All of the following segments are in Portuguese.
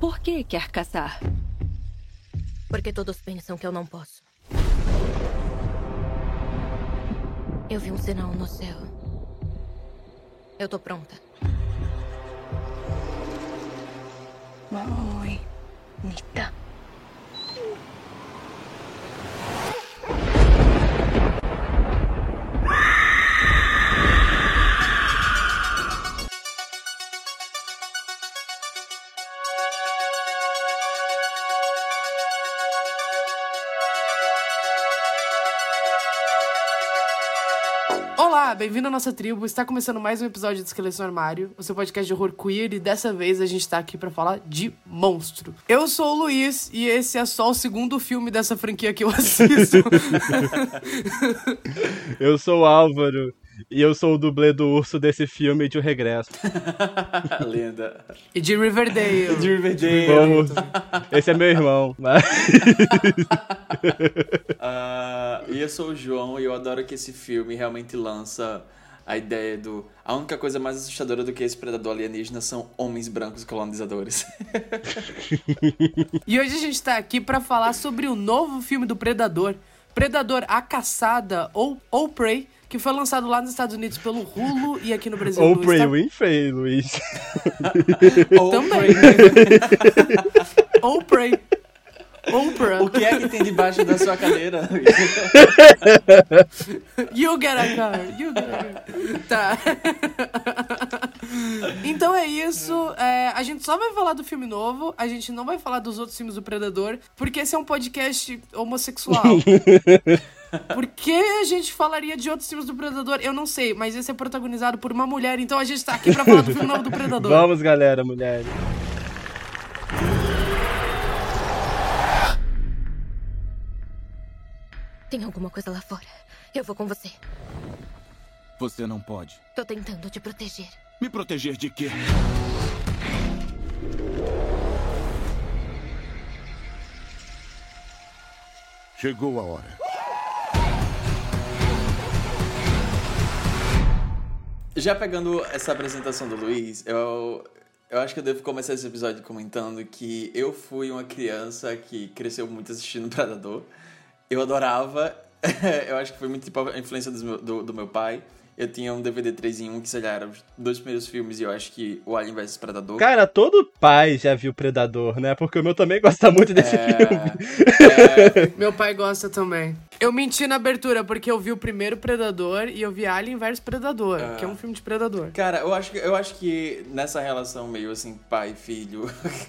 Por que quer caçar? Porque todos pensam que eu não posso. Eu vi um sinal no céu. Eu tô pronta. Muy bonita. Bem-vindo à nossa tribo. Está começando mais um episódio do Esqueleto no Armário, o seu podcast de horror queer, e dessa vez a gente tá aqui pra falar de monstro. Eu sou o Luiz e esse é só o segundo filme dessa franquia que eu assisto. Eu sou o Álvaro e eu sou o dublê do urso desse filme de O Regresso. Linda. e de Riverdale. De Riverdale. Vamos. Esse é meu irmão. Mas... Ah, e eu sou o João e eu adoro que esse filme realmente lança a ideia do. A única coisa mais assustadora do que esse predador alienígena são homens brancos colonizadores. E hoje a gente tá aqui pra falar sobre o novo filme do Predador, Predador A Caçada ou, ou Prey, que foi lançado lá nos Estados Unidos pelo Hulu e aqui no Brasil Ou Prey Star- Winfrey, Luiz. Também. ou Prey. Oprah. O que é que tem debaixo da sua cadeira? You get a car, you get a car. Tá. Então é isso. é, a gente só vai falar do filme novo. A gente não vai falar dos outros filmes do Predador. Porque esse é um podcast homossexual. Por que a gente falaria de outros filmes do Predador? Eu não sei, mas esse é protagonizado por uma mulher. Então a gente tá aqui pra falar do filme novo do Predador. Vamos, galera, mulheres. Tem alguma coisa lá fora. Eu vou com você. Você não pode. Tô tentando te proteger. Me proteger de quê? Chegou a hora. Já pegando essa apresentação do Luiz, eu, eu acho que eu devo começar esse episódio comentando que eu fui uma criança que cresceu muito assistindo Predador. Eu adorava, eu acho que foi muito tipo a influência dos meu- do, do meu pai. Eu tinha um DVD 3 em 1 que, sei lá, eram os dois primeiros filmes e eu acho que o Alien vs Predador. Cara, todo pai já viu Predador, né? Porque o meu também gosta muito desse filme. é, é, Meu pai gosta também. Eu menti na abertura porque eu vi o primeiro Predador e eu vi Alien vs Predador, que é um filme de Predador. Cara, eu acho, que- eu acho que nessa relação meio assim, pai filho,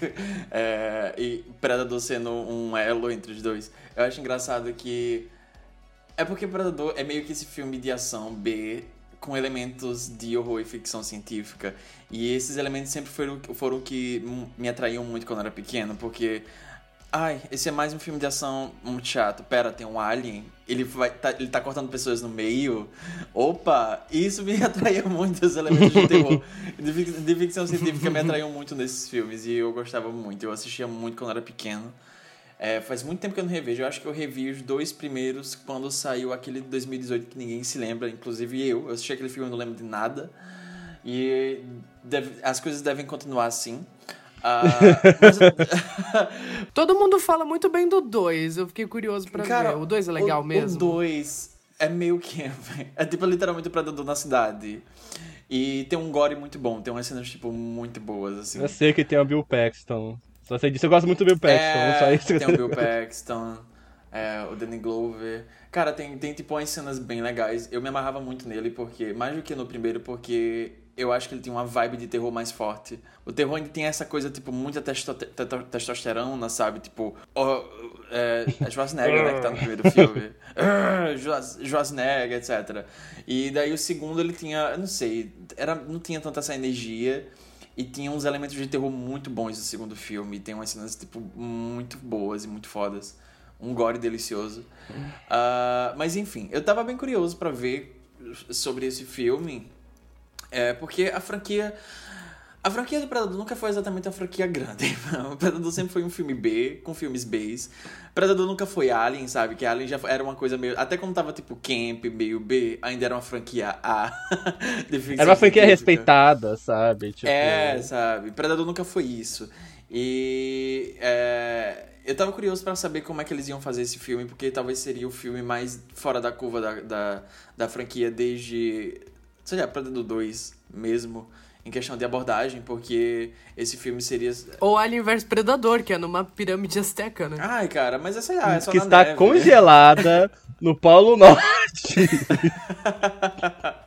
é, e Predador sendo um elo entre os dois, eu acho engraçado que. É porque Predador é meio que esse filme de ação B com elementos de horror e ficção científica. E esses elementos sempre foram, foram que me atraíam muito quando eu era pequeno, porque. Ai, esse é mais um filme de ação muito chato. Pera, tem um alien. Ele, vai, tá, ele tá cortando pessoas no meio. Opa! Isso me atraía muito, os elementos de terror. De, fic- de ficção científica me atraíam muito nesses filmes. E eu gostava muito. Eu assistia muito quando era pequeno. É, faz muito tempo que eu não revejo. Eu acho que eu revi os dois primeiros quando saiu aquele de 2018 que ninguém se lembra, inclusive eu. Eu assisti aquele filme e não lembro de nada. E deve- as coisas devem continuar assim. Ah, mas Todo mundo fala muito bem do 2, eu fiquei curioso pra Cara, ver. O 2 é legal o, mesmo? O 2 é meio que. É tipo literalmente o predador na cidade. E tem um gore muito bom, tem umas cenas, tipo, muito boas, assim. Eu sei que tem o Bill Paxton. Só sei disso. Eu gosto muito do Bill Paxton, É, só isso. tem o Bill Paxton, é, o Danny Glover. Cara, tem, tem tipo umas cenas bem legais. Eu me amarrava muito nele, porque mais do que no primeiro, porque eu acho que ele tem uma vibe de terror mais forte. O terror ainda tem essa coisa, tipo, muita testo te- te- testosterona, sabe? Tipo, ó, é, é Schwarzenegger, né, que tá no primeiro filme. Schwarz- Schwarzenegger, etc. E daí o segundo ele tinha, eu não sei, era, não tinha tanta essa energia. E tinha uns elementos de terror muito bons no segundo filme. Tem umas cenas, tipo, muito boas e muito fodas. Um gore delicioso. Ah, mas enfim, eu tava bem curioso pra ver sobre esse filme. É, porque a franquia. A franquia do Predador nunca foi exatamente uma franquia grande. O Predador sempre foi um filme B, com filmes Bs. Predador nunca foi Alien, sabe? Que Alien já era uma coisa meio. Até quando tava tipo Camp, meio B, ainda era uma franquia A. era uma franquia respeitada, sabe? Tipo... É, sabe? Predador nunca foi isso. E. É... Eu tava curioso para saber como é que eles iam fazer esse filme, porque talvez seria o filme mais fora da curva da, da, da franquia desde. Sei lá, Predador 2 mesmo em questão de abordagem, porque esse filme seria. Ou Alien vs Predador, que é numa pirâmide azteca, né? Ai, cara, mas essa é só Que está neve. congelada no Polo Norte.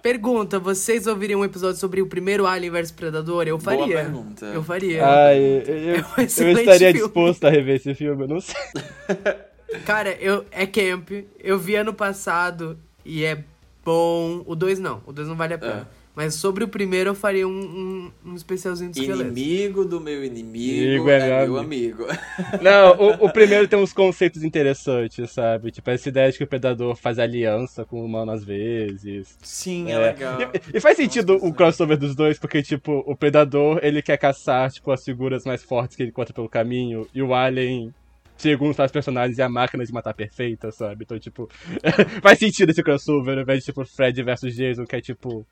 Pergunta: vocês ouviriam um episódio sobre o primeiro Alien vs Predador? Eu faria. Boa pergunta. Eu faria. Ai, eu, eu, é um eu estaria filme. disposto a rever esse filme, eu não sei. Cara, eu, é camp. Eu vi ano passado e é bom. O 2 não. O 2 não vale a pena. É. Mas sobre o primeiro eu faria um, um, um especialzinho de esqueleto. Inimigo do meu inimigo é, é meu amigo. Não, o, o, primeiro tem uns conceitos interessantes, sabe? Tipo, essa ideia de que o predador faz aliança com o humano às vezes. Sim, é, é legal. E, e, faz sentido o crossover dos dois, porque, tipo, o predador, ele quer caçar, tipo, as figuras mais fortes que ele encontra pelo caminho, e o alien segundo os personagens, é a máquina de matar perfeita, sabe? Então, tipo, faz sentido esse crossover, ao invés de, tipo, Fred versus Jason, que é, tipo,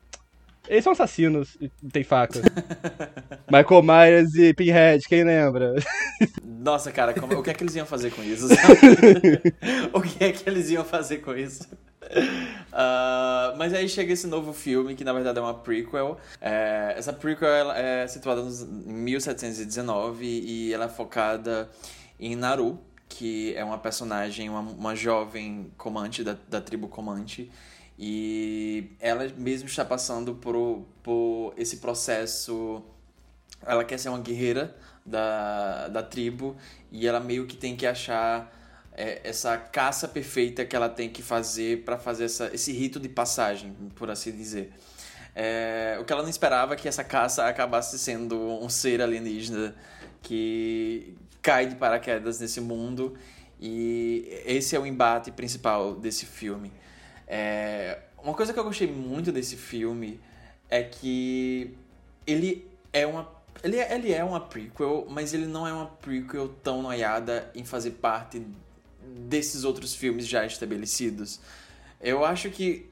eles são assassinos e tem faca. Michael Myers e Pinhead, quem lembra? Nossa, cara, como, o que é que eles iam fazer com isso? o que é que eles iam fazer com isso? Uh, mas aí chega esse novo filme, que na verdade é uma prequel. É, essa prequel é situada em 1719 e ela é focada em Naru, que é uma personagem, uma, uma jovem comante da, da tribo Comanche e ela mesmo está passando por, por esse processo. Ela quer ser uma guerreira da, da tribo e ela meio que tem que achar é, essa caça perfeita que ela tem que fazer para fazer essa, esse rito de passagem, por assim dizer. É, o que ela não esperava é que essa caça acabasse sendo um ser alienígena que cai de paraquedas nesse mundo e esse é o embate principal desse filme. É, uma coisa que eu gostei muito desse filme é que ele é uma ele é, ele é uma prequel, mas ele não é uma prequel tão noiada em fazer parte desses outros filmes já estabelecidos. Eu acho que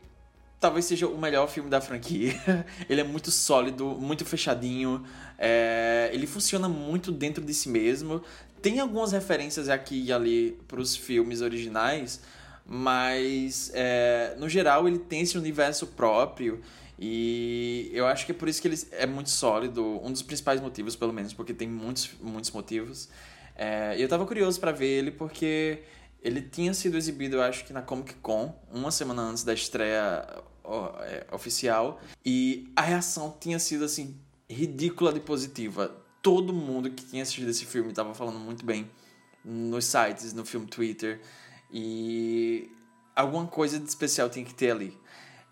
talvez seja o melhor filme da franquia. ele é muito sólido, muito fechadinho. É, ele funciona muito dentro de si mesmo. Tem algumas referências aqui e ali para os filmes originais, mas é, no geral ele tem esse universo próprio e eu acho que é por isso que ele é muito sólido, um dos principais motivos, pelo menos, porque tem muitos, muitos motivos. É, eu tava curioso para ver ele porque ele tinha sido exibido, eu acho que na Comic Con, uma semana antes da estreia oficial, e a reação tinha sido assim ridícula de positiva. Todo mundo que tinha assistido esse filme estava falando muito bem nos sites, no filme Twitter. E alguma coisa de especial tem que ter ali.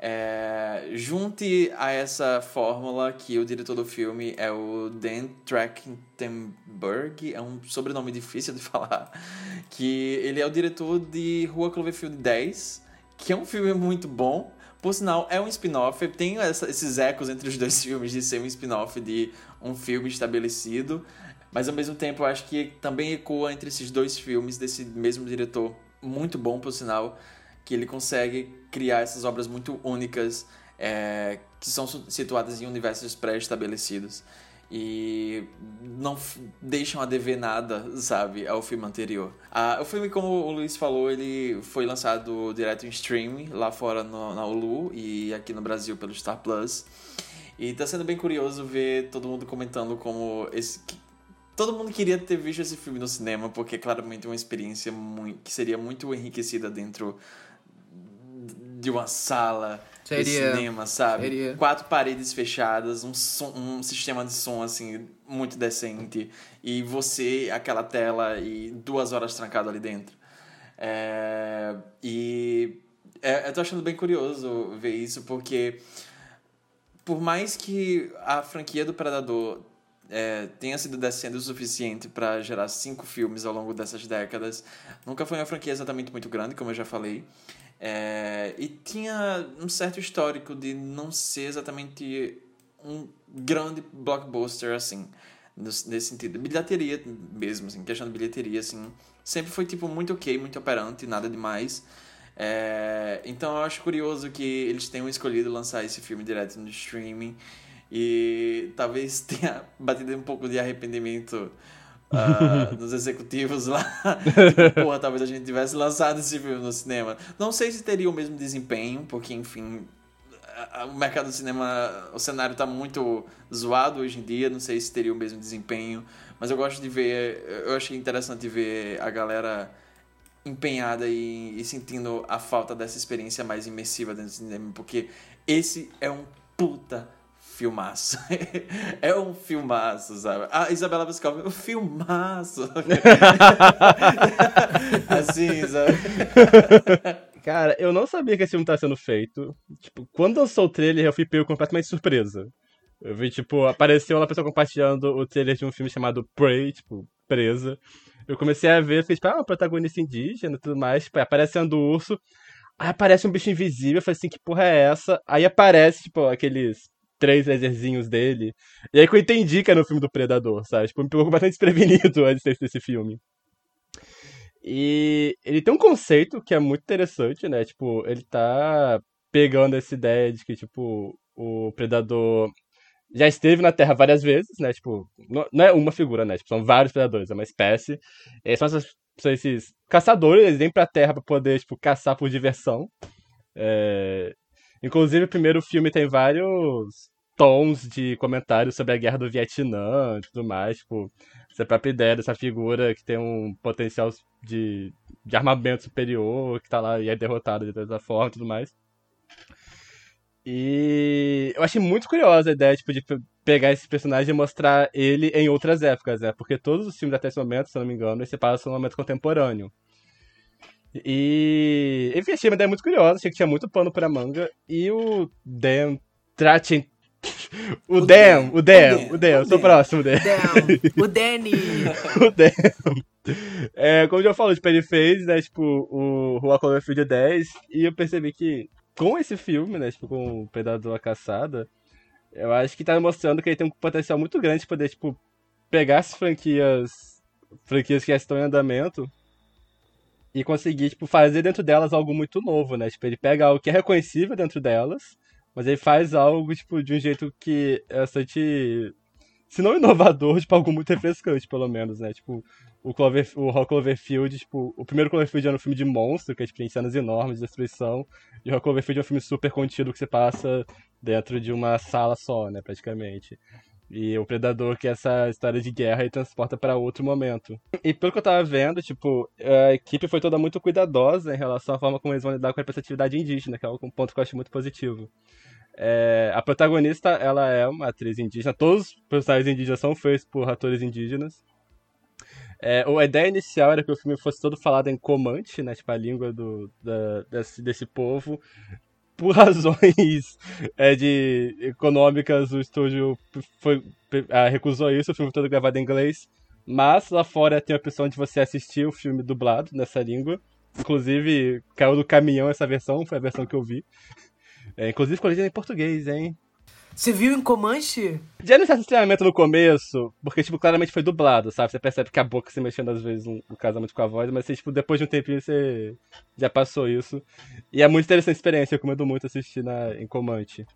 É, junte a essa fórmula que o diretor do filme é o Dan Trachtenberg, é um sobrenome difícil de falar, que ele é o diretor de Rua Cloverfield 10, que é um filme muito bom. Por sinal, é um spin-off, tem essa, esses ecos entre os dois filmes de ser um spin-off de um filme estabelecido, mas ao mesmo tempo eu acho que também ecoa entre esses dois filmes desse mesmo diretor muito bom, por sinal, que ele consegue criar essas obras muito únicas é, que são situadas em universos pré-estabelecidos e não deixam a dever nada, sabe, ao filme anterior. Ah, o filme, como o Luiz falou, ele foi lançado direto em streaming lá fora no, na Hulu e aqui no Brasil pelo Star Plus. E tá sendo bem curioso ver todo mundo comentando como esse todo mundo queria ter visto esse filme no cinema, porque é claramente uma experiência muito, que seria muito enriquecida dentro de uma sala seria, de cinema, sabe? Seria. Quatro paredes fechadas, um, som, um sistema de som assim muito decente e você aquela tela e duas horas trancado ali dentro. É, e é, eu tô achando bem curioso ver isso porque por mais que a franquia do Predador é, tenha sido descendo o suficiente para gerar cinco filmes ao longo dessas décadas. Nunca foi uma franquia exatamente muito grande, como eu já falei. É, e tinha um certo histórico de não ser exatamente um grande blockbuster, assim, nesse sentido. Bilheteria mesmo, assim, questão de bilheteria, assim, sempre foi, tipo, muito ok, muito operante, nada demais. É, então eu acho curioso que eles tenham escolhido lançar esse filme direto no streaming e talvez tenha batido um pouco de arrependimento uh, nos executivos lá. tipo, porra, talvez a gente tivesse lançado esse filme no cinema. Não sei se teria o mesmo desempenho, porque, enfim, o mercado do cinema, o cenário está muito zoado hoje em dia, não sei se teria o mesmo desempenho, mas eu gosto de ver, eu achei interessante ver a galera empenhada e, e sentindo a falta dessa experiência mais imersiva dentro do cinema, porque esse é um puta filmaço. é um filmaço, sabe? A Isabela Boscov, um filmaço. assim, sabe? Cara, eu não sabia que esse filme estava sendo feito. Tipo, quando eu sou o trailer, eu fui pego completamente surpresa. Eu vi, tipo, apareceu uma pessoa compartilhando o trailer de um filme chamado Prey, tipo, presa. Eu comecei a ver, fiz, tipo, ah, um protagonista indígena e tudo mais, tipo, aparecendo o urso. Aí aparece um bicho invisível, eu falei assim, que porra é essa? Aí aparece, tipo, aqueles três laserzinhos dele. E aí que eu entendi que era no filme do Predador, sabe? Tipo, me pegou bastante desprevenido a existência desse filme. E ele tem um conceito que é muito interessante, né? Tipo, ele tá pegando essa ideia de que, tipo, o Predador já esteve na Terra várias vezes, né? Tipo, não é uma figura, né? Tipo, são vários predadores, é uma espécie. E são, essas, são esses caçadores, eles vêm pra Terra pra poder, tipo, caçar por diversão. É... Inclusive, o primeiro filme tem vários tons de comentários sobre a guerra do Vietnã e tudo mais, tipo, essa própria ideia dessa figura que tem um potencial de, de armamento superior, que tá lá e é derrotado de toda forma e tudo mais. E eu achei muito curiosa a ideia tipo, de pegar esse personagem e mostrar ele em outras épocas, né? Porque todos os filmes até esse momento, se eu não me engano, se passam no momento contemporâneo. E. Enfim, achei uma ideia muito curiosa, achei que tinha muito pano pra manga. E o Dan Trachin. O, o Dan, o Dan, eu sou próximo Dan. O Danny. o Dan. É, como já falou, tipo, ele fez, né, tipo, o Rua Cloverfield 10, e eu percebi que com esse filme, né, tipo, com o Predador a Caçada, eu acho que tá mostrando que ele tem um potencial muito grande de poder, tipo, pegar as franquias, franquias que já estão em andamento e conseguir, tipo, fazer dentro delas algo muito novo, né? Tipo, ele pega algo que é reconhecível dentro delas, mas ele faz algo, tipo, de um jeito que é bastante se não inovador, tipo, algo muito refrescante, pelo menos, né? Tipo, o, Clover, o Rock Cloverfield, tipo, o primeiro Cloverfield era um filme de monstro, que é, tipo, cenas enormes de destruição, e o Rock Cloverfield é um filme super contido que você passa dentro de uma sala só, né, praticamente. E o Predador, que essa história de guerra, e transporta para outro momento. E pelo que eu tava vendo, tipo, a equipe foi toda muito cuidadosa em relação à forma como eles vão lidar com a representatividade indígena, que é um ponto que eu acho muito positivo. É, a protagonista, ela é uma atriz indígena. Todos os personagens indígenas são feitos por atores indígenas. É, a ideia inicial era que o filme fosse todo falado em Comanche, né, tipo a língua do, da, desse, desse povo. Por razões é, de econômicas, o estúdio foi, ah, recusou isso, o filme todo gravado em inglês. Mas lá fora tem a opção de você assistir o filme dublado nessa língua. Inclusive, caiu do caminhão essa versão, foi a versão que eu vi. É, inclusive com em português, hein? Você viu em Comanche? Já não certo estranhamento no começo, porque, tipo, claramente foi dublado, sabe? Você percebe que a boca se mexendo às vezes não, casa muito com a voz, mas, tipo, depois de um tempinho você já passou isso. E é muito interessante a experiência, eu recomendo muito assistir na, em Comanche.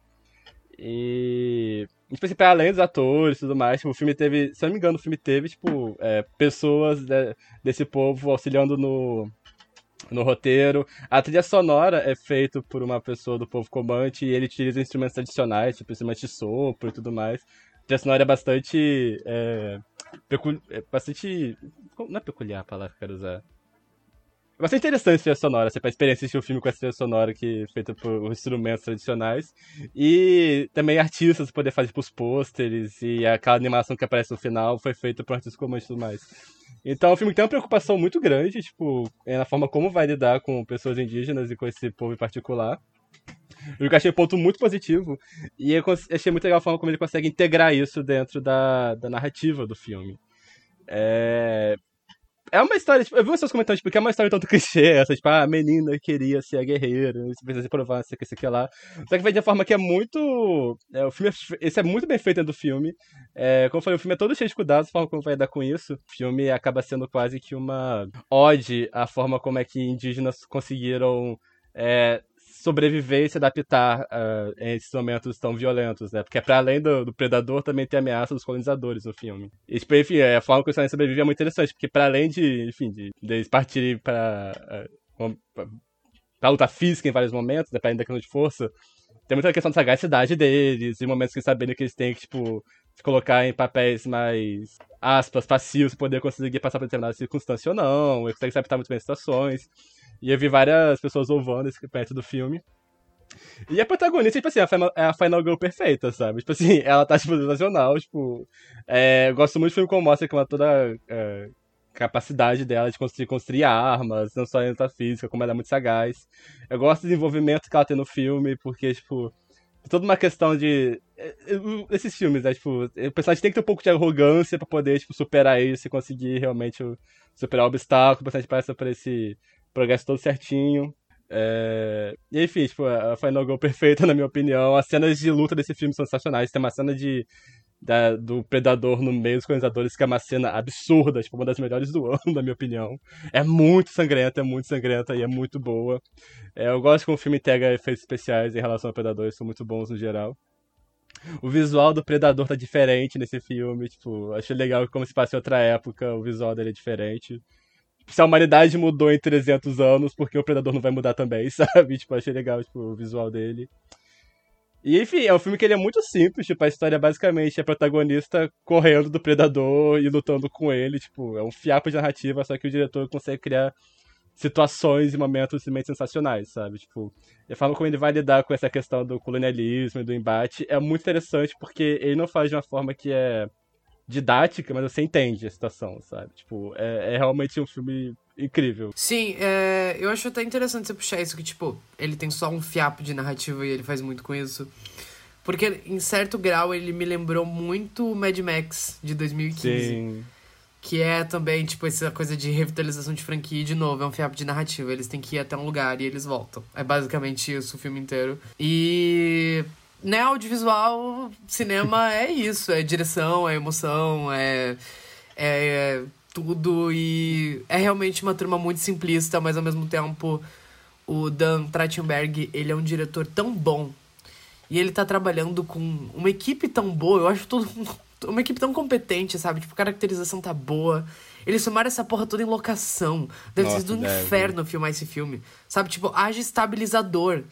E. Tipo assim, pra além dos atores e tudo mais, tipo, o filme teve. Se eu não me engano, o filme teve, tipo, é, pessoas de, desse povo auxiliando no, no roteiro. A trilha sonora é feita por uma pessoa do povo comante e ele utiliza instrumentos tradicionais, tipo instrumentos de sopro e tudo mais. A trilha sonora é bastante. É, é bastante. Não é peculiar a palavra que eu quero usar. É bastante interessante a trilha sonora, você a experiência de um filme com essa trilha sonora que é feita por instrumentos tradicionais. E também artistas poder fazer tipo, os pôsteres e aquela animação que aparece no final foi feita por artistas comantes e tudo mais. Então, o filme tem uma preocupação muito grande, tipo, é na forma como vai lidar com pessoas indígenas e com esse povo em particular. Eu achei um ponto muito positivo. E eu achei muito legal a forma como ele consegue integrar isso dentro da, da narrativa do filme. É... é uma história, tipo, eu vi pessoas comentando, tipo, que é uma história tanto clichê, essa, tipo, ah, a menina queria ser a guerreira, você precisa se provar, sei que, sei que lá. Só que vem de uma forma que é muito. É, o filme é, esse é muito bem feito dentro do filme. É, como eu falei, o filme é todo cheio de cuidados, a forma como vai dar com isso. O filme acaba sendo quase que uma ode à forma como é que indígenas conseguiram é, sobreviver e se adaptar uh, em esses momentos tão violentos, né? Porque para além do, do, predador também tem a ameaça dos colonizadores no filme. E, tipo, enfim, a forma que os sobrevivem é muito interessante, porque para além de, enfim, de, de eles partirem para uh, pra luta física em vários momentos, dependendo da questão de força, tem muita questão da sagacidade deles, e momentos que eles sabem que eles têm que, tipo, se colocar em papéis mais, aspas, passivos, poder conseguir passar por determinada circunstância ou não, eles conseguem se adaptar muito bem às situações. E eu vi várias pessoas louvando esse perto do filme. E a protagonista, tipo assim, é a Final Girl perfeita, sabe? Tipo assim, ela tá, tipo, sensacional, tipo... É, eu gosto muito do filme como mostra que ela toda... É, capacidade dela de construir, construir armas, não só em luta física, como ela é muito sagaz. Eu gosto do desenvolvimento que ela tem no filme, porque, tipo, toda uma questão de. É, é, esses filmes, né? Tipo, o personagem tem que ter um pouco de arrogância pra poder, tipo, superar isso e conseguir realmente superar o obstáculo. O personagem passa por esse progresso todo certinho. É... E enfim, tipo, a Final Girl perfeita, na minha opinião. As cenas de luta desse filme são sensacionais. Tem uma cena de, da, do Predador no meio dos colonizadores, que é uma cena absurda, tipo, uma das melhores do ano, na minha opinião. É muito sangrenta, é muito sangrenta e é muito boa. É, eu gosto que o filme integra efeitos especiais em relação ao Predador, eles são muito bons no geral. O visual do Predador tá diferente nesse filme, tipo, achei legal como se passa em outra época, o visual dele é diferente se a humanidade mudou em 300 anos, porque o Predador não vai mudar também, sabe? Tipo, achei legal tipo, o visual dele. E enfim, é um filme que ele é muito simples, tipo, a história é basicamente a protagonista correndo do Predador e lutando com ele, tipo, é um fiapo de narrativa, só que o diretor consegue criar situações e momentos simplesmente sensacionais, sabe? Tipo, a forma como ele vai lidar com essa questão do colonialismo e do embate é muito interessante, porque ele não faz de uma forma que é didática, mas você entende a situação, sabe? Tipo, é, é realmente um filme incrível. Sim, é, eu acho até interessante você puxar isso, que, tipo, ele tem só um fiapo de narrativa e ele faz muito com isso. Porque, em certo grau, ele me lembrou muito Mad Max, de 2015. Sim. Que é também, tipo, essa coisa de revitalização de franquia. E, de novo, é um fiapo de narrativa. Eles têm que ir até um lugar e eles voltam. É basicamente isso o filme inteiro. E né, audiovisual, cinema é isso, é direção, é emoção, é, é, é tudo e é realmente uma turma muito simplista, mas ao mesmo tempo o Dan Trachtenberg, ele é um diretor tão bom e ele tá trabalhando com uma equipe tão boa, eu acho tudo uma equipe tão competente, sabe? Tipo, a caracterização tá boa. Eles filmaram essa porra toda em locação. Deve Nossa, ser do deve. inferno filmar esse filme. Sabe, tipo, haja estabilizador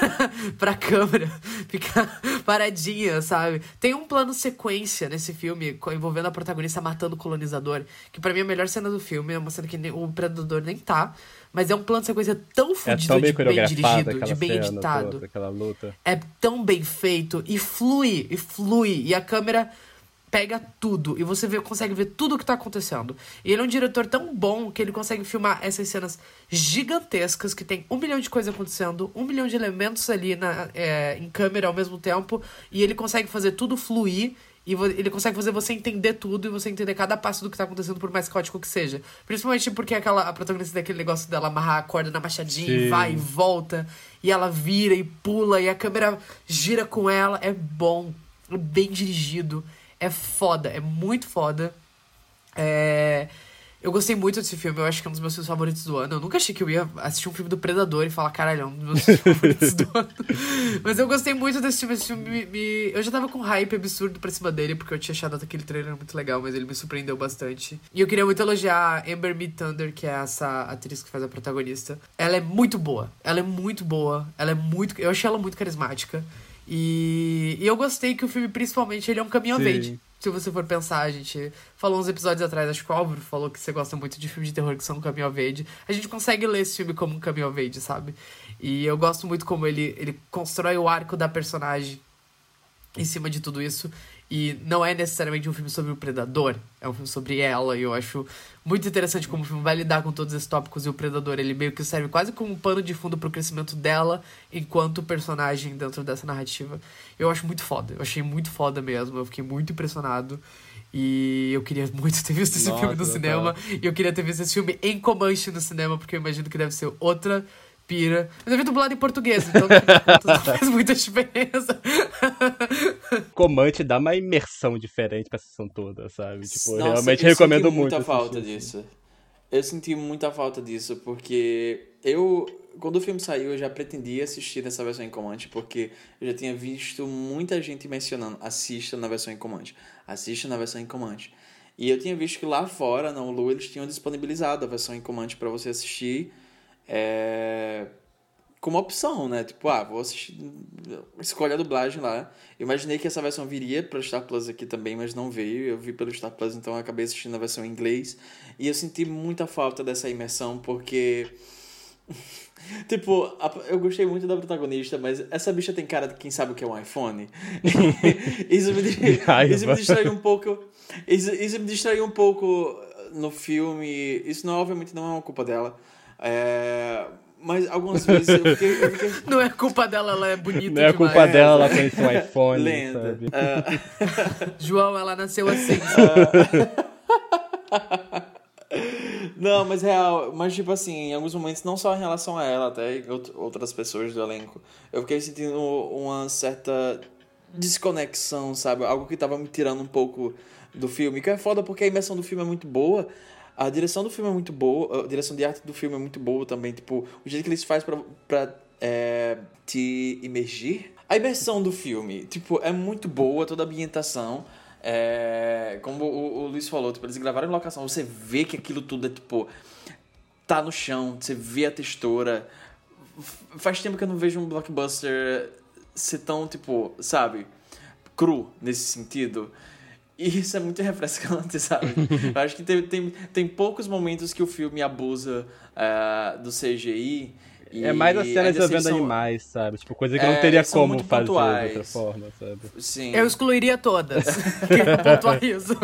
pra câmera ficar paradinha, sabe? Tem um plano sequência nesse filme envolvendo a protagonista matando o colonizador. Que para mim é a melhor cena do filme. É uma cena que nem, o predador nem tá. Mas é um plano de sequência tão fudido, é tão bem, de bem dirigido, de bem editado. Toda, luta. É tão bem feito e flui, e flui. E a câmera pega tudo e você vê, consegue ver tudo o que tá acontecendo. E ele é um diretor tão bom que ele consegue filmar essas cenas gigantescas que tem um milhão de coisas acontecendo, um milhão de elementos ali na, é, em câmera ao mesmo tempo, e ele consegue fazer tudo fluir. E ele consegue fazer você entender tudo e você entender cada passo do que tá acontecendo, por mais caótico que seja. Principalmente porque aquela, a protagonista daquele negócio dela amarrar a corda na machadinha Sim. e vai e volta. E ela vira e pula e a câmera gira com ela. É bom. É bem dirigido. É foda, é muito foda. É... Eu gostei muito desse filme, eu acho que é um dos meus filmes favoritos do ano. Eu nunca achei que eu ia assistir um filme do Predador e falar, caralho, é um dos meus filmes favoritos do ano. Mas eu gostei muito desse filme. Esse filme me, me... Eu já tava com hype absurdo pra cima dele, porque eu tinha achado aquele trailer muito legal, mas ele me surpreendeu bastante. E eu queria muito elogiar a Amber Mead Thunder, que é essa atriz que faz a protagonista. Ela é muito boa. Ela é muito boa. Ela é muito. Eu achei ela muito carismática. E, e eu gostei que o filme, principalmente, ele é um caminho verde. Se você for pensar, a gente falou uns episódios atrás, acho que o Álvaro falou que você gosta muito de filmes de terror que são um caminho verde. A gente consegue ler esse filme como um caminho verde, sabe? E eu gosto muito como ele, ele constrói o arco da personagem em cima de tudo isso. E não é necessariamente um filme sobre o predador, é um filme sobre ela. E eu acho muito interessante como o filme vai lidar com todos esses tópicos. E o predador, ele meio que serve quase como um pano de fundo pro crescimento dela enquanto personagem dentro dessa narrativa. Eu acho muito foda, eu achei muito foda mesmo. Eu fiquei muito impressionado. E eu queria muito ter visto esse Nossa, filme no cinema. E eu queria ter visto esse filme em Comanche no cinema, porque eu imagino que deve ser outra pira. Mas eu vi dublado em português, então não faz muita diferença. Comante dá uma imersão diferente pra sessão toda, sabe? Tipo, eu Nossa, realmente eu recomendo senti muito. muita falta disso. Eu senti muita falta disso, porque eu, quando o filme saiu, eu já pretendia assistir nessa versão em Command, porque eu já tinha visto muita gente mencionando, assista na versão em Command, assista na versão em Command. E eu tinha visto que lá fora, na Hulu, eles tinham disponibilizado a versão em Command pra você assistir é, como opção, né? Tipo, ah, vou assistir, escolhe a dublagem lá. Eu imaginei que essa versão viria para Star Plus aqui também, mas não veio. Eu vi pelo Star Plus, então acabei assistindo a versão em inglês. E eu senti muita falta dessa imersão, porque. Tipo, eu gostei muito da protagonista, mas essa bicha tem cara de quem sabe o que é um iPhone. isso, me, isso me distraiu um pouco. Isso, isso me distraiu um pouco no filme. Isso não, obviamente não é uma culpa dela. É, mas algumas vezes eu fiquei. Eu fiquei Não é culpa dela, ela é bonita Não é demais. culpa dela, ela conhece um iPhone, lenda. sabe? É, João, ela nasceu assim. Não, mas real, mas tipo assim, em alguns momentos, não só em relação a ela, até outras pessoas do elenco, eu fiquei sentindo uma certa desconexão, sabe? Algo que tava me tirando um pouco do filme. Que é foda porque a imersão do filme é muito boa, a direção do filme é muito boa, a direção de arte do filme é muito boa também, tipo, o jeito que eles fazem pra, pra é, te imergir. A imersão do filme, tipo, é muito boa, toda a ambientação. É, como o, o Luiz falou, tipo, eles gravaram em locação, você vê que aquilo tudo é tipo. tá no chão, você vê a textura. Faz tempo que eu não vejo um blockbuster ser tão, tipo, sabe, cru nesse sentido. E isso é muito refrescante, sabe? Eu acho que tem, tem, tem poucos momentos que o filme abusa ah, do CGI. E É mais as cenas ainda assim envolvendo são- animais, sabe? Tipo, coisa que É, não teria como fazer de pontuais. outra forma, sabe? Sim. Eu excluiria todas. Pontuar isso.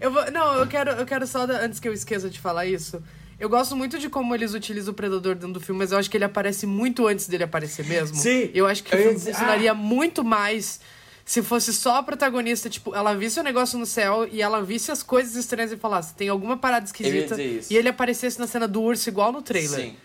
eu vou, não, eu quero, eu quero só, antes que eu esqueça de falar isso. Eu gosto muito de como eles utilizam o Predador dentro do filme, mas eu acho que ele aparece muito antes dele aparecer mesmo. Sim, Eu acho que eu funcionaria muito mais se fosse só a protagonista, tipo, ela visse o negócio no céu e ela visse as coisas estranhas e falasse, tem alguma parada esquisita. E ele aparecesse na cena do urso igual no trailer. Sim.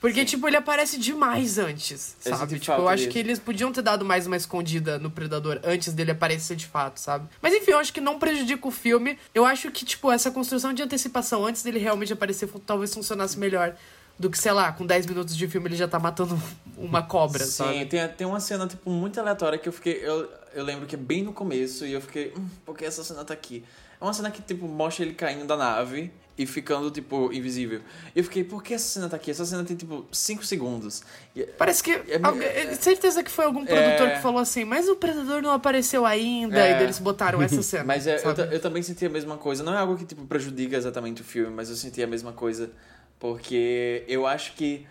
Porque, Sim. tipo, ele aparece demais antes, Eu sabe? Tipo, eu acho que eles podiam ter dado mais uma escondida no Predador antes dele aparecer de fato, sabe? Mas enfim, eu acho que não prejudica o filme. Eu acho que, tipo, essa construção de antecipação antes dele realmente aparecer talvez funcionasse melhor do que, sei lá, com 10 minutos de filme ele já tá matando uma cobra, Sim, sabe? tem, tem uma cena, tipo, muito aleatória que eu fiquei. Eu, eu lembro que é bem no começo e eu fiquei. Hum, por que essa cena tá aqui? É uma cena que, tipo, mostra ele caindo da nave e ficando, tipo, invisível. E eu fiquei, por que essa cena tá aqui? Essa cena tem, tipo, 5 segundos. E- Parece que. É- alguém- é, certeza que foi algum produtor É. que falou assim, mas o Predador não apareceu ainda. É. E eles botaram essa cena. Mas é, eu, eu também senti a mesma coisa. Não é algo que, tipo, prejudica exatamente o filme, mas eu senti a mesma coisa. Porque eu acho que,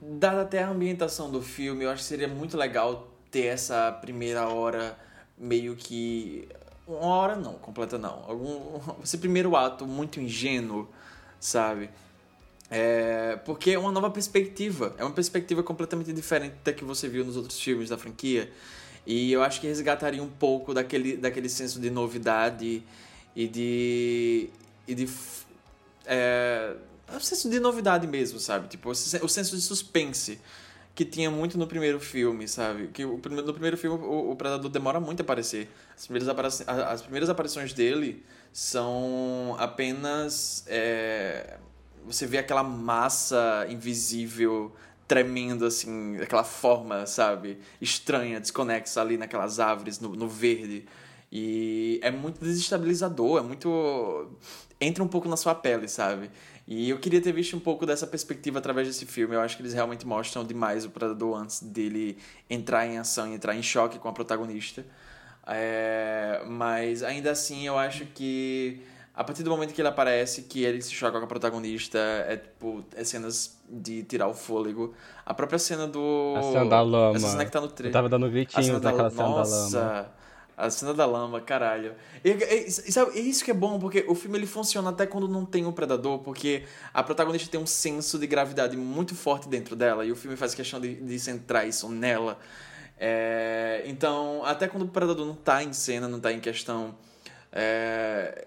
dada até a ambientação do filme, eu acho que seria muito legal ter essa primeira hora meio que. Uma hora não, completa não. Algum, esse primeiro ato muito ingênuo, sabe? É, porque é uma nova perspectiva. É uma perspectiva completamente diferente da que você viu nos outros filmes da franquia. E eu acho que resgataria um pouco daquele, daquele senso de novidade e de. e de. É, é um senso de novidade mesmo, sabe? Tipo, o senso de suspense que tinha muito no primeiro filme, sabe? Que o, no primeiro filme o, o Predador demora muito a aparecer. As primeiras, apari- a- as primeiras aparições dele são apenas. é, você vê aquela massa invisível tremendo, assim, aquela forma, sabe? Estranha, desconexa ali naquelas árvores, no, no verde. E é muito desestabilizador, é muito. entra um pouco na sua pele, sabe? E eu queria ter visto um pouco dessa perspectiva através desse filme. Eu acho que eles realmente mostram demais o Predador antes dele entrar em ação e entrar em choque com a protagonista. É, mas ainda assim eu acho que a partir do momento que ele aparece, que ele se choca com a protagonista, é tipo, é cenas de tirar o fôlego. A própria cena do. A cena da lama. Essa cena que tá no Eu trailer. tava dando A cena gritinhos da naquela cena da lama. Nossa, a cena da lama, caralho. E, e- sabe, e isso que é bom, porque o filme ele funciona até quando não tem o predador, porque a protagonista tem um senso de gravidade muito forte dentro dela, e o filme faz questão de, de centrar isso nela. É, então, até quando o predador não tá em cena, não tá em questão, É,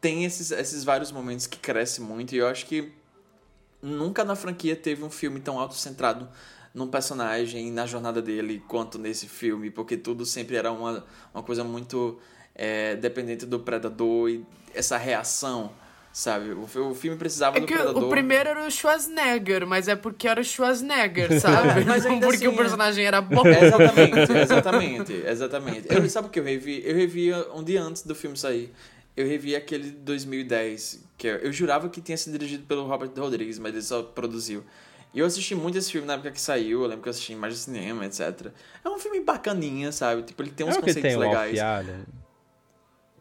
tem esses, esses vários momentos que cresce muito e eu acho que nunca na franquia teve um filme tão autocentrado num personagem, na jornada dele, quanto nesse filme, porque tudo sempre era uma, uma coisa muito é, dependente do predador e essa reação, sabe? O, o filme precisava É do que predador. o primeiro era o Schwarzenegger, mas é porque era o Schwarzenegger, sabe? Mas Não porque assim, o personagem era bom. É, Exatamente, exatamente, exatamente. Eu, sabe o que eu revi? Eu revi um dia antes do filme sair. Eu revi aquele de 2010, que eu, eu jurava que tinha sido dirigido pelo Robert Rodrigues, mas ele só produziu. E eu assisti muito esse filme na época que saiu, eu lembro que eu assisti em mais de cinema, etc. É um filme bacaninha, sabe? Tipo, ele tem uns é conceitos tem legais.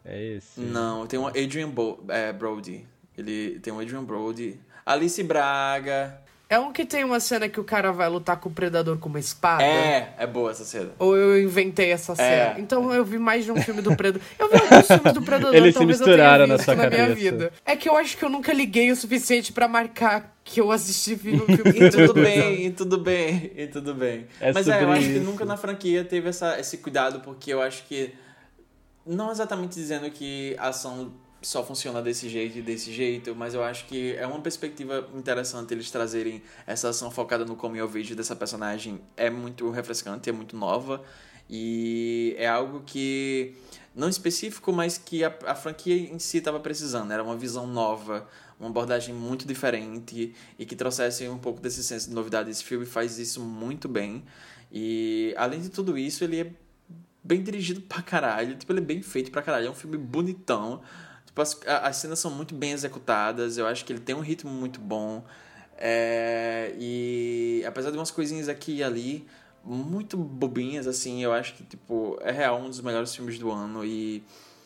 É esse? Não, tem um Adrian Bo é, Brody. Ele tem um Adrian Brody. Alice Braga. É um que tem uma cena que o cara vai lutar com o predador com uma espada. É, é boa essa cena. Ou eu inventei essa cena. É. Então eu vi mais de um filme do Predador. Eu vi alguns filmes do Predador, Eles se talvez misturaram eu tenha na visto sua na minha vida. É que eu acho que eu nunca liguei o suficiente pra marcar que eu assisti filme, filme E tudo bem, e tudo bem, e tudo bem. É Mas é, eu acho que isso. nunca na franquia teve essa, esse cuidado, porque eu acho que. Não exatamente dizendo que a ação só funciona desse jeito e desse jeito, mas eu acho que é uma perspectiva interessante eles trazerem essa ação focada no coming of age dessa personagem. É muito refrescante, é muito nova. E é algo que. Não específico, mas que a, a franquia em si estava precisando. Era uma visão nova, uma abordagem muito diferente e que trouxesse um pouco desse senso de novidade. Esse filme faz isso muito bem. E além de tudo isso, ele é bem dirigido pra caralho. Tipo, ele é bem feito pra caralho. É um filme bonitão. Tipo, as, as cenas são muito bem executadas. Eu acho que ele tem um ritmo muito bom. É, e apesar de umas coisinhas aqui e ali, muito bobinhas, assim, eu acho que, tipo, é real um dos melhores filmes do ano. E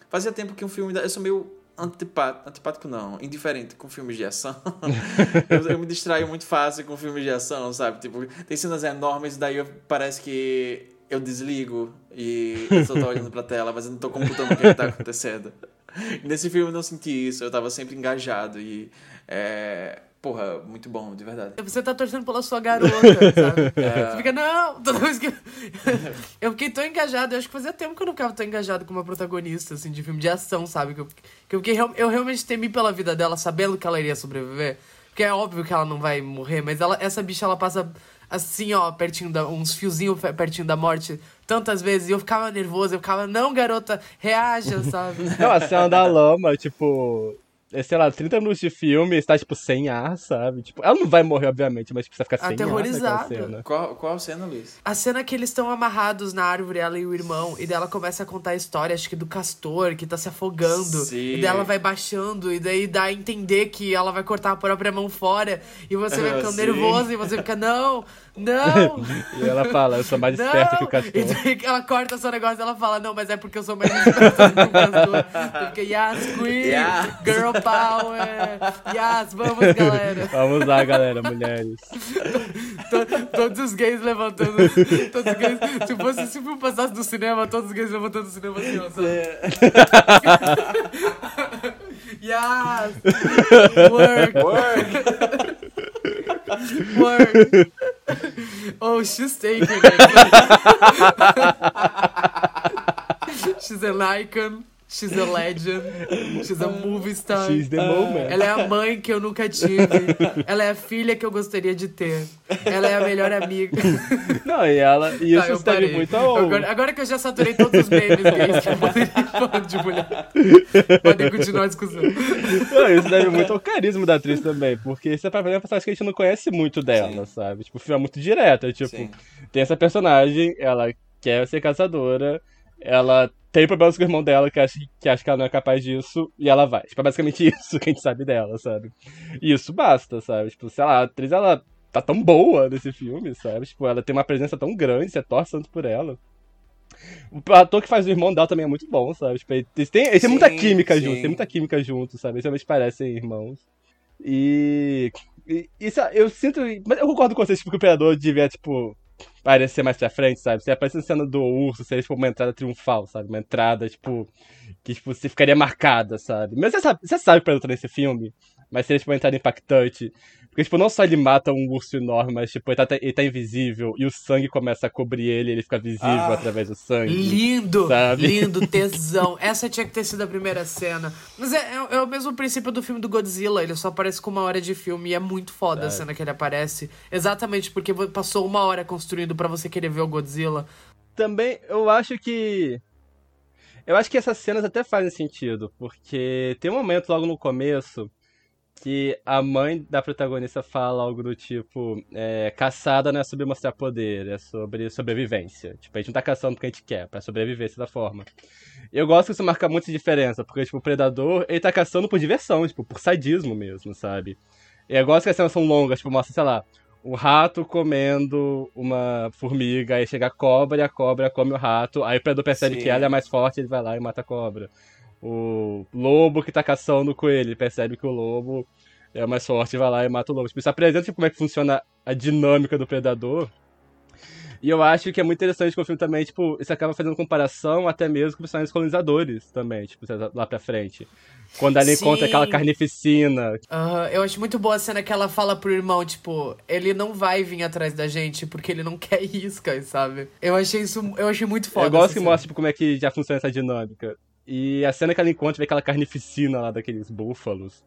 fazia tempo que um filme. da- Eu sou meio antipático, antipático não, indiferente com filmes de ação. eu, eu me distraio muito fácil com filmes de ação, sabe? Tipo, tem cenas enormes, daí eu- parece que eu desligo e eu só tô olhando pra tela, mas eu não tô computando o que, que tá acontecendo. Nesse filme eu não senti isso, eu tava sempre engajado e. É, porra, muito bom, de verdade. Você tá torcendo pela sua garota, sabe? É. Você fica, não, toda vez que. eu fiquei tão engajado, eu acho que fazia tempo que eu não ficava tão engajado com uma protagonista, assim, de filme de ação, sabe? Que eu, que eu, fiquei eu realmente temi pela vida dela, sabendo que ela iria sobreviver. Porque é óbvio que ela não vai morrer, mas ela, essa bicha, ela passa assim, ó, pertinho da. uns fiozinhos pertinho da morte tantas vezes. E eu ficava nervosa, eu ficava, não, garota, reaja, sabe? Não, a cena da lama, tipo. É, sei lá, 30 minutos de filme, está, tipo, sem ar, sabe? Tipo, ela não vai morrer, obviamente, mas tipo, você fica sem ar Aterrorizada. cena. Qual, qual cena, Luiz? A cena que eles estão amarrados na árvore, ela e o irmão, e daí ela começa a contar a história, acho que do castor, que tá se afogando. Sim. E daí ela vai baixando, e daí dá a entender que ela vai cortar a própria mão fora. E você vai ficando nervoso, e você fica, não, não, E ela fala, eu sou mais não. esperta que o. E daí ela corta seu negócio e ela fala, não, mas é porque eu sou mais esperta que o. Você fica, yes, queen, Yeah. girl power, yes, vamos, galera. Vamos lá, galera, mulheres. To- todos os gays levantando. Todos os gays. Se fosse se o filme passasse do cinema, todos os gays levantando do cinema assim, ó. sabe? yes! Work! Work! Oh, she's taking it. she's an icon. She's a legend. She's a movie star. She's the moment. Ela é a mãe que eu nunca tive. Ela é a filha que eu gostaria de ter. Ela é a melhor amiga. Não, e ela. E Tá, isso parei. muito ao. Agora, agora que eu já saturei todos os memes gays que eu poderia falar de mulher. Podem continuar a discussão. Não, isso deve muito ao carisma da atriz também, porque você vai ver uma personagem que a gente não conhece muito dela, sabe? Tipo, o filme é muito direto, é tipo, Sim. tem essa personagem, ela quer ser caçadora, ela tem problemas com o irmão dela, que acha, que acha que ela não é capaz disso, e ela vai. Tipo, é basicamente isso que a gente sabe dela, sabe? E isso basta, sabe? Tipo, sei lá, a atriz, ela tá tão boa nesse filme, sabe? Tipo, ela tem uma presença tão grande, você torce tanto por ela. O ator que faz o irmão dela também é muito bom, sabe? Tipo, eles têm, eles têm muita química sim. juntos, tem muita química juntos, sabe? Eles realmente parecem irmãos. E. e isso, eu sinto. Mas eu concordo com vocês tipo, que o Imperador devia, tipo, parecer mais pra frente, sabe? Se aparece na cena do urso, seria tipo uma entrada triunfal, sabe? Uma entrada, tipo. Que tipo, você ficaria marcada, sabe? Mas você sabe, você sabe Imperador tá nesse filme. Mas seria, tipo, uma entrada impactante. Porque, tipo, não só ele mata um urso enorme, mas, tipo, ele tá, ele tá invisível e o sangue começa a cobrir ele ele fica visível Ah. através do sangue. Lindo, Sabe? lindo, tesão. Essa tinha que ter sido a primeira cena. Mas é, é- é o mesmo princípio do filme do Godzilla. Ele só aparece com uma hora de filme e é muito foda a cena que ele aparece. Exatamente porque passou uma hora construindo pra você querer ver o Godzilla. Também, eu acho que. Eu acho que essas cenas até fazem sentido, porque tem um momento logo no começo que a mãe da protagonista fala algo do tipo: é, caçada não é sobre mostrar poder, é sobre sobrevivência. Tipo, a gente não tá caçando porque a gente quer, pra sobreviver dessa forma. Eu gosto que isso marca muita diferença, porque, tipo, o predador, ele tá caçando por diversão, tipo, por sadismo mesmo, sabe? E eu gosto que as cenas são longas, tipo, mostra, sei lá, o rato comendo uma formiga, aí chega a cobra e a cobra come o rato, aí o predador percebe Sim. que ela é mais forte, ele vai lá e mata a cobra. O lobo que tá caçando o coelho, ele percebe que o lobo é mais forte e vai lá e mata o lobo. Tipo, isso apresenta tipo, como é que funciona a dinâmica do predador. E eu acho que é muito interessante que o filme também, tipo, isso acaba fazendo comparação até mesmo com personagens colonizadores também, tipo, lá pra frente. Quando ela Sim. encontra aquela carnificina, Aham, eu acho muito boa a cena que ela fala pro irmão, tipo, ele não vai vir atrás da gente porque ele não quer iscas, sabe? Eu achei isso, eu achei muito foda. eu gosto que cena. mostra tipo, como é que já funciona essa dinâmica. E a cena que ela encontra vê aquela carnificina lá daqueles búfalos.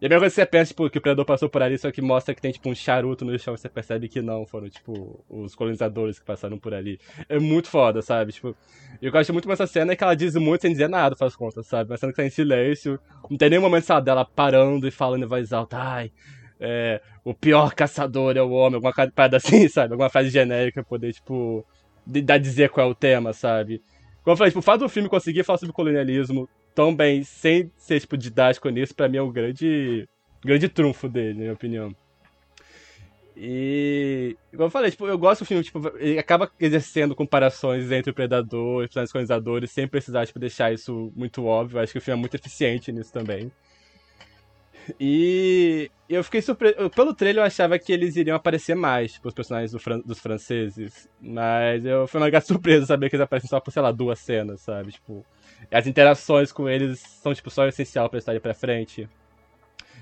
E a mesma coisa que você pensa, tipo, que o predador passou por ali, só que mostra que tem, tipo, um charuto no chão, você percebe que não, foram, tipo, os colonizadores que passaram por ali. É muito foda, sabe? Tipo, e o que eu acho muito mais essa cena é que ela diz muito sem dizer nada, faz contas, sabe? Uma cena que tá em silêncio, não tem nenhum momento, sabe, dela parando e falando em voz alta, ai, é, o pior caçador é o homem, alguma coisa assim, sabe? Alguma frase genérica pra poder, tipo, dar dizer qual é o tema, sabe? Como eu falei, tipo, o fato do filme conseguir falar sobre colonialismo tão bem, sem ser, tipo, didático nisso, pra mim é um grande, grande trunfo dele, na minha opinião. E, como eu falei, tipo, eu gosto do filme, tipo, ele acaba exercendo comparações entre o Predador e os colonizadores, sem precisar, tipo, deixar isso muito óbvio. Eu acho que o filme é muito eficiente nisso também. E eu fiquei surpreso. Pelo trailer eu achava que eles iriam aparecer mais, tipo, os personagens do fran- dos franceses. Mas eu fui uma grande surpresa saber que eles aparecem só por, sei lá, duas cenas, sabe? Tipo, as interações com eles são, tipo, só essencial pra história ir pra frente.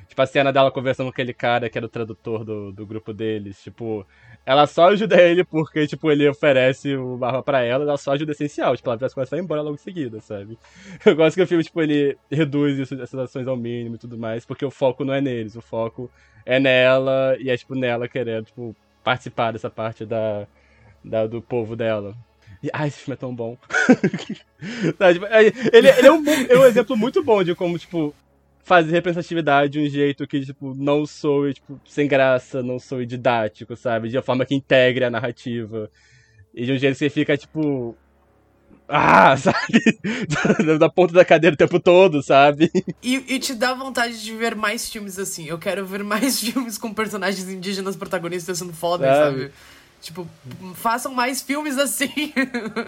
Tipo, a cena dela conversando com aquele cara que era o tradutor do, do grupo deles. Tipo, ela só ajuda ele porque, tipo, ele oferece o barba pra ela, ela só ajuda essencial. Tipo, ela coisas e vai embora logo em seguida, sabe? Eu gosto que o filme, tipo, ele reduz isso, essas ações ao mínimo e tudo mais, porque o foco não é neles, o foco é nela e é, tipo, nela querendo, tipo, participar dessa parte da, da- do povo dela. E, ai, esse filme é tão bom. Sabe, tipo, é- ele, ele é, um, é um exemplo muito bom de como, tipo, fazer representatividade de um jeito que, tipo, não soe, tipo, sem graça, não soe didático, sabe? De uma forma que integre a narrativa. E de um jeito que você fica, tipo. Ah, sabe? da ponta da cadeira o tempo todo, sabe? E, e te dá vontade de ver mais filmes assim. Eu quero ver mais filmes com personagens indígenas protagonistas sendo foda, Sabe? sabe? Tipo, façam mais filmes assim.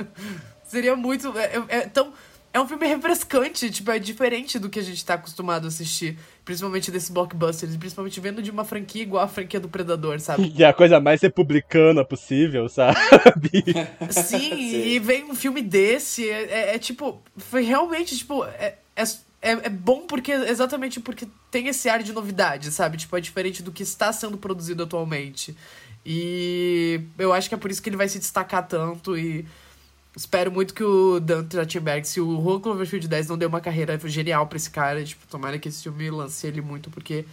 Seria muito. É, é- é tão. É um filme refrescante, tipo, é diferente do que a gente tá acostumado a assistir. Principalmente desses blockbusters, principalmente vendo de uma franquia igual a franquia do Predador, sabe? Que é a coisa mais republicana possível, sabe? Sim, Sim. e vem um filme desse, é, é- é tipo, foi realmente, tipo, é, é, é, é bom porque, exatamente porque tem esse ar de novidade, sabe? Tipo, é diferente do que está sendo produzido atualmente. E eu acho que é por isso que ele vai se destacar tanto e espero muito que o Dan Trachtenberg, se o Rua Cloverfield 10 não deu uma carreira genial pra esse cara, tipo, tomara que esse filme lance ele muito, porque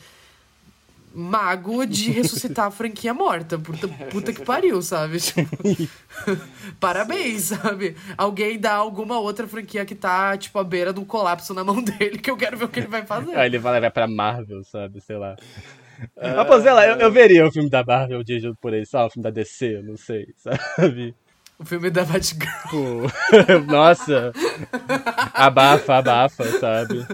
mago de ressuscitar a franquia morta. Puta, puta que pariu, sabe? Tipo, parabéns, sabe? Alguém dá alguma outra franquia que tá, tipo, à beira de um colapso na mão dele, que eu quero ver o que ele vai fazer. Aí ele vai levar pra Marvel, sabe? Sei lá. Mas, pô, sei lá, eu, eu veria o filme da Marvel dirigido por ele, sabe? O filme da DC, não sei, sabe? O filme da Batgirl. Nossa. Abafa, abafa, sabe?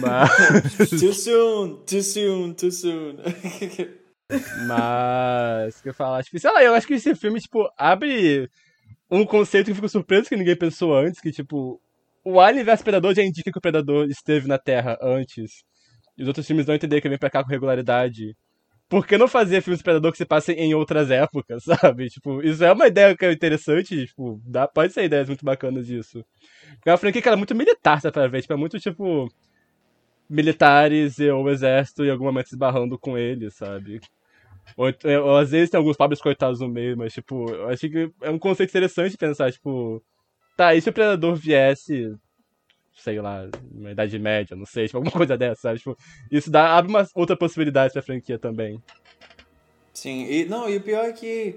Mas. Too soon, too soon, too soon. Mas. O que eu ia falar? Tipo, sei lá, eu acho que esse filme, tipo, abre um conceito que eu fico surpreso que ninguém pensou antes, que, tipo, o Alien vs Predador já indica que o Predador esteve na Terra antes. E os outros filmes não entenderam que ele vem pra cá com regularidade. Por que não fazer filmes de Predador que se passem em outras épocas, sabe? Tipo, isso é uma ideia que é interessante, tipo, dá, pode ser ideias muito bacanas disso. É uma franquia que ela é muito militar, sabe, pra ver, tipo, é muito, tipo... militares e o exército em algum momento esbarrando com ele, sabe? Ou, é, ou, às vezes tem alguns pobres coitados no meio, mas, tipo, eu acho que é um conceito interessante pensar, tipo, tá, e se o Predador viesse, sei lá, na Idade Média, não sei, tipo, alguma coisa dessa, sabe? Tipo, isso dá, abre uma outra possibilidade pra franquia também. Sim, e não, e o pior é que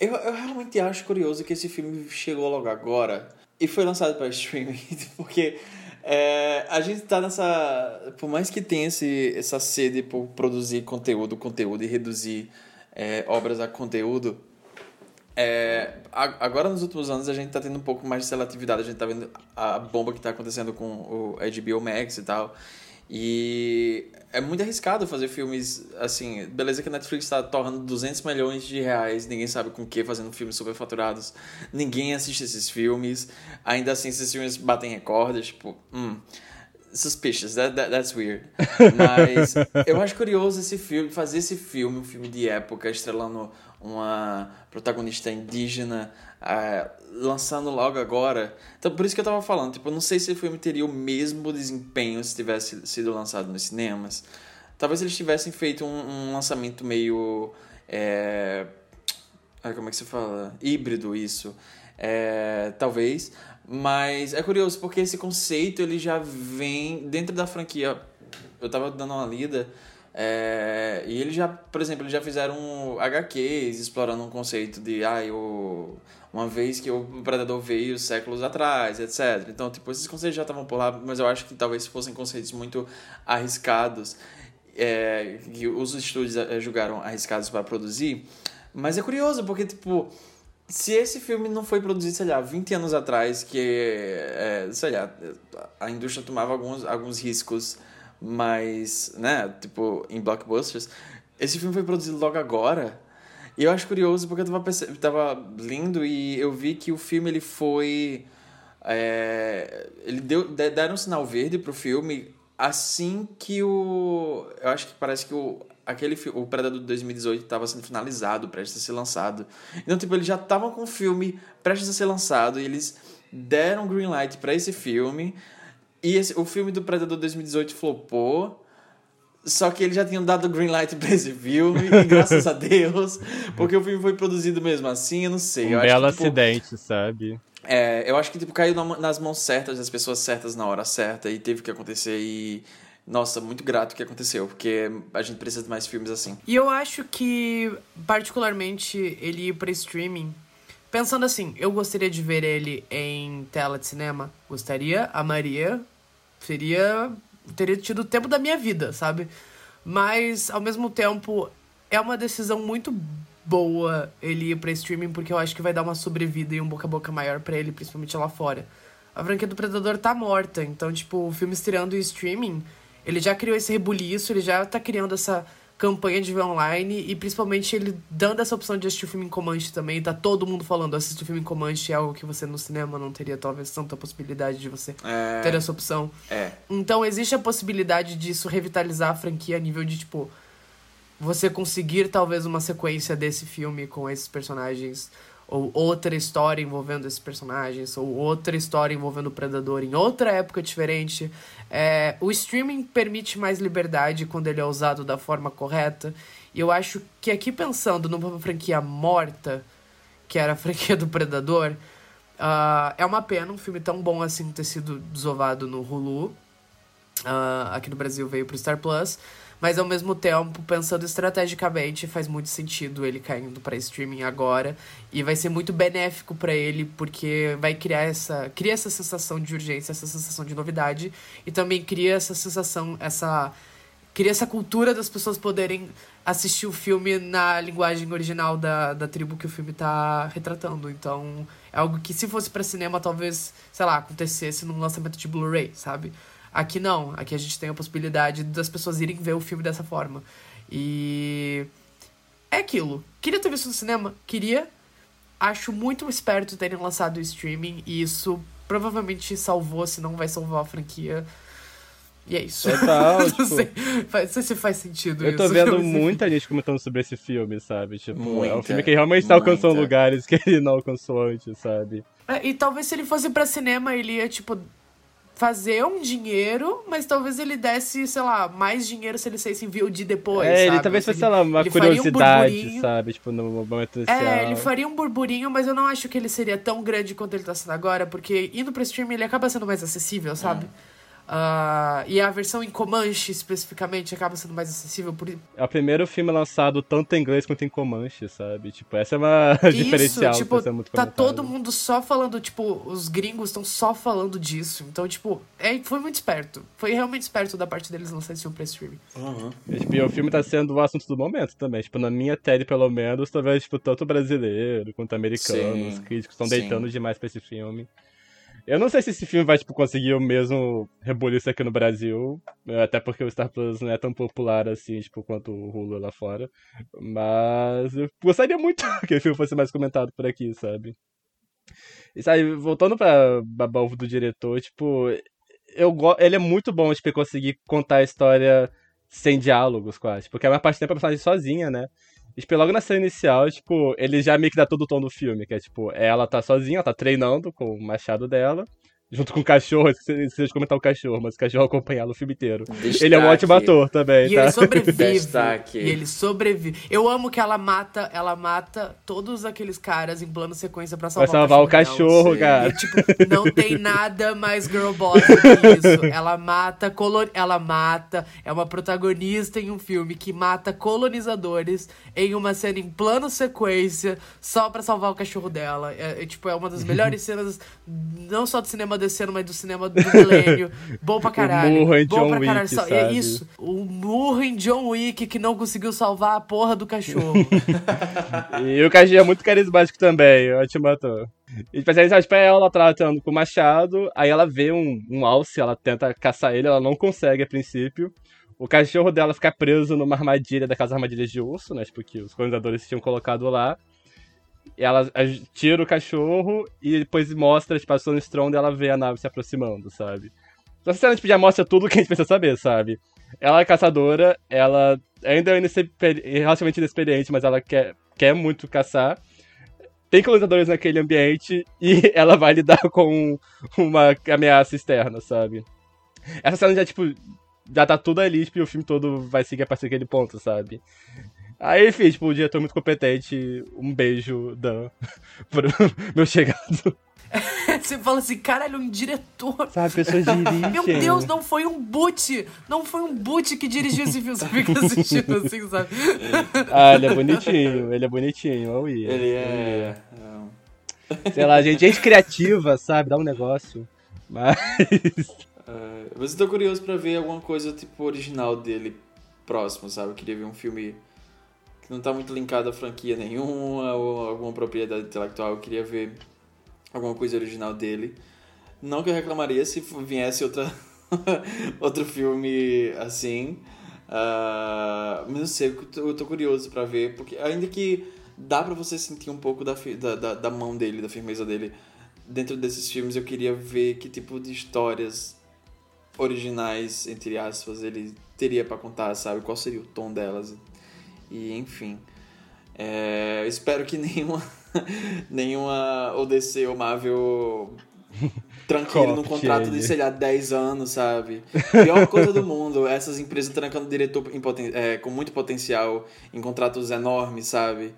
eu, eu realmente acho curioso que esse filme chegou logo agora e foi lançado para streaming, porque é, a gente tá nessa. Por mais que tenha esse, essa sede por produzir conteúdo, conteúdo e reduzir é, obras a conteúdo, é, agora nos últimos anos a gente tá tendo um pouco mais de seletividade, a gente tá vendo a bomba que tá acontecendo com o HBO Max e tal. E é muito arriscado fazer filmes assim. Beleza que a Netflix está torrando 200 milhões de reais, ninguém sabe com o que, fazendo filmes superfaturados. Ninguém assiste esses filmes. Ainda assim, esses filmes batem recordes. Tipo, hum, suspicious, that, that, that's weird. Mas eu acho curioso esse filme, fazer esse filme, um filme de época, estrelando uma protagonista indígena, uh, lançando logo agora. Então, por isso que eu tava falando, tipo, eu não sei se o filme teria o mesmo desempenho se tivesse sido lançado nos cinemas. Talvez eles tivessem feito um, um lançamento meio. É... Como é que se fala? Híbrido, isso. É... Talvez. Mas é curioso, porque esse conceito ele já vem dentro da franquia. Eu tava dando uma lida. É, e eles já, por exemplo, já fizeram HQs explorando um conceito de ah, o, uma vez que o predador veio séculos atrás, etc. Então, tipo, esses conceitos já estavam por lá, mas eu acho que talvez fossem conceitos muito arriscados, é, que os estúdios é, julgaram arriscados para produzir. Mas é curioso, porque, tipo, se esse filme não foi produzido, sei lá, 20 anos atrás, que, é, sei lá, a indústria tomava alguns, alguns riscos mais, né, tipo, em blockbusters, esse filme foi produzido logo agora. E eu acho curioso porque eu tava, tava lendo e eu vi que o filme ele foi. É, ele deu, deram um sinal verde pro filme assim que o. Eu acho que parece que o, aquele o Predador de 2018 estava sendo finalizado, prestes a ser lançado. Então, tipo, eles já estavam com o filme prestes a ser lançado e eles deram green light para esse filme. E esse, o filme do Predador 2018 flopou. Só que eles já tinham dado green light pra esse filme, e graças a Deus, porque o filme foi produzido mesmo assim, eu não sei. Um eu belo acho que, tipo, acidente, sabe? É, eu acho que tipo, caiu nas mãos certas, das pessoas certas na hora certa, e teve que acontecer, e nossa, muito grato que aconteceu, porque a gente precisa de mais filmes assim. E eu acho que, particularmente, ele ir pra streaming. Pensando assim, eu gostaria de ver ele em tela de cinema. Gostaria, amaria. Seria. Teria tido o tempo da minha vida, sabe? Mas, ao mesmo tempo, é uma decisão muito boa ele ir pra streaming, porque eu acho que vai dar uma sobrevida e um boca a boca maior para ele, principalmente lá fora. A franquia do Predador tá morta, então, tipo, o filme estreando em streaming ele já criou esse rebuliço, ele já tá criando essa campanha de ver online e principalmente ele dando essa opção de assistir o filme em Comanche também. Tá todo mundo falando, assistir o filme em Comanche é algo que você no cinema não teria talvez tanta possibilidade de você é... ter essa opção. É. Então existe a possibilidade disso revitalizar a franquia a nível de tipo você conseguir talvez uma sequência desse filme com esses personagens ou outra história envolvendo esses personagens, ou outra história envolvendo o Predador em outra época diferente. É, o streaming permite mais liberdade quando ele é usado da forma correta. E eu acho que aqui pensando numa franquia morta, que era a franquia do Predador, uh, é uma pena um filme tão bom assim ter sido desovado no Hulu. Uh, aqui no Brasil veio pro Star Plus. Mas ao mesmo tempo, pensando estrategicamente, faz muito sentido ele caindo para streaming agora e vai ser muito benéfico para ele porque vai criar essa, cria essa sensação de urgência, essa sensação de novidade e também cria essa sensação, essa cria essa cultura das pessoas poderem assistir o filme na linguagem original da, da tribo que o filme tá retratando. Então, é algo que se fosse para cinema talvez, sei lá, acontecesse num lançamento de Blu-ray, sabe? Aqui não, aqui a gente tem a possibilidade das pessoas irem ver o filme dessa forma. E é aquilo. Queria ter visto no cinema? Queria. Acho muito esperto terem lançado o streaming e isso provavelmente salvou, se não vai salvar a franquia. E é isso. Total, não, tipo, sei, não sei se faz sentido Eu tô isso. vendo muita gente comentando sobre esse filme, sabe? Tipo, é um Muita, filme que realmente tá alcançando muita. lugares que ele não alcançou antes, sabe? É, e talvez se ele fosse pra cinema, ele ia, tipo, fazer um dinheiro, mas talvez ele desse, sei lá, mais dinheiro se ele saísse em VOD depois. É, ele sabe? talvez Assim, fosse, sei lá, uma ele um curiosidade, burburinho. sabe? Tipo, no momento inicial. É, ele faria um burburinho, mas eu não acho que ele seria tão grande quanto ele tá sendo agora, porque indo pro streaming ele acaba sendo mais acessível, sabe? Ah, e a versão em Comanche, especificamente, acaba sendo mais acessível por É o primeiro filme lançado tanto em inglês quanto em Comanche, sabe? Tipo, essa é uma diferencial Isso, tipo, pra ser muito tá todo mundo só falando, tipo, os gringos estão só falando disso. Então, tipo, é, foi muito esperto. Foi realmente esperto da parte deles lançar esse filme pra streaming. Uhum. E, tipo, e o filme tá sendo o assunto do momento também. Tipo, na minha tele, pelo menos, tô vendo, tipo, tanto brasileiro quanto americano, os Sim, críticos estão deitando demais pra esse filme. Eu não sei se esse filme vai, tipo, conseguir o mesmo rebuliço aqui no Brasil, até porque o Star Plus não é tão popular assim, tipo, quanto o Hulu lá fora. Mas eu gostaria muito que o filme fosse mais comentado por aqui, sabe? E sabe, voltando pra Baba Ovo do diretor, tipo, eu go... ele é muito bom, tipo, conseguir contar a história sem diálogos, quase. Porque a maior parte do tempo é a personagem sozinha, né? Tipo, logo na cena inicial, tipo, ele já meio que dá todo o tom do filme, que é, tipo, ela tá sozinha, ela tá treinando com o machado dela, junto com o cachorro, de comentar o cachorro, mas o cachorro acompanha ela o filme inteiro. Ele é um ótimo ator também, E tá? ele sobrevive. Destaque. E ele sobrevive. Eu amo que ela mata, ela mata todos aqueles caras em plano sequência pra salvar, salvar o dela. cachorro, sim. cara. E, tipo, não tem nada mais girl boss do que isso. Ela mata, colon... ela mata, é uma protagonista em um filme que mata colonizadores em uma cena em plano sequência só pra salvar o cachorro dela. É, é, tipo, é uma das melhores cenas, não só do cinema desse ano, mas do cinema do milênio. Bom pra caralho. murro em Bom John pra caralho. Wick, é isso. O murro em John Wick que não conseguiu salvar a porra do cachorro. E o Kaji é muito carismático também, ótimo ator. E tipo, a tipo, é ela tratando com o machado, aí ela vê um, um alce, ela tenta caçar ele, ela não consegue a princípio. O cachorro dela fica preso numa armadilha daquelas armadilhas de urso, né? Tipo, que os colonizadores tinham colocado lá. Ela tira o cachorro e depois mostra, tipo, a Stone Strong ela vê a nave se aproximando, sabe? Essa cena tipo, já mostra tudo o que a gente precisa saber, sabe? Ela é caçadora, ela ainda é relativamente inexperiente, mas ela quer, quer muito caçar. Tem colonizadores naquele ambiente e ela vai lidar com uma ameaça externa, sabe? Essa cena já, tipo, já tá tudo ali, tipo, e o filme todo vai seguir a partir daquele ponto, sabe? Aí, enfim, tipo, o diretor muito competente, um beijo, Dan, pro meu chegado. Você fala assim, caralho, um diretor. Sabe, pessoas dirigem. Meu Deus, não foi um boot! Não foi um boot que dirigiu esse filme. Você fica assistindo assim, sabe? Ah, ele é bonitinho, ele é bonitinho, ia. Ele é. Sei lá, gente, gente criativa, sabe? Dá um negócio. Mas. é, mas eu tô curioso pra ver alguma coisa tipo original dele próximo, sabe? Eu queria ver um filme que não tá muito linkado a franquia nenhuma ou alguma propriedade intelectual. Eu queria ver alguma coisa original dele. Não que eu reclamaria se viesse outra outro filme assim. ah, mas não sei, eu tô, curioso pra ver, porque ainda que dá pra você sentir um pouco da, da, da, mão dele, da firmeza dele dentro desses filmes, eu queria ver que tipo de histórias originais, entre aspas, ele teria pra contar, sabe? Qual seria o tom delas. E enfim. É, espero que nenhuma, nenhuma ODC ou Marvel tranque ele num contrato de, sei lá, 10 anos, sabe? Pior coisa do mundo, essas empresas trancando diretor é, com muito potencial em contratos enormes, sabe?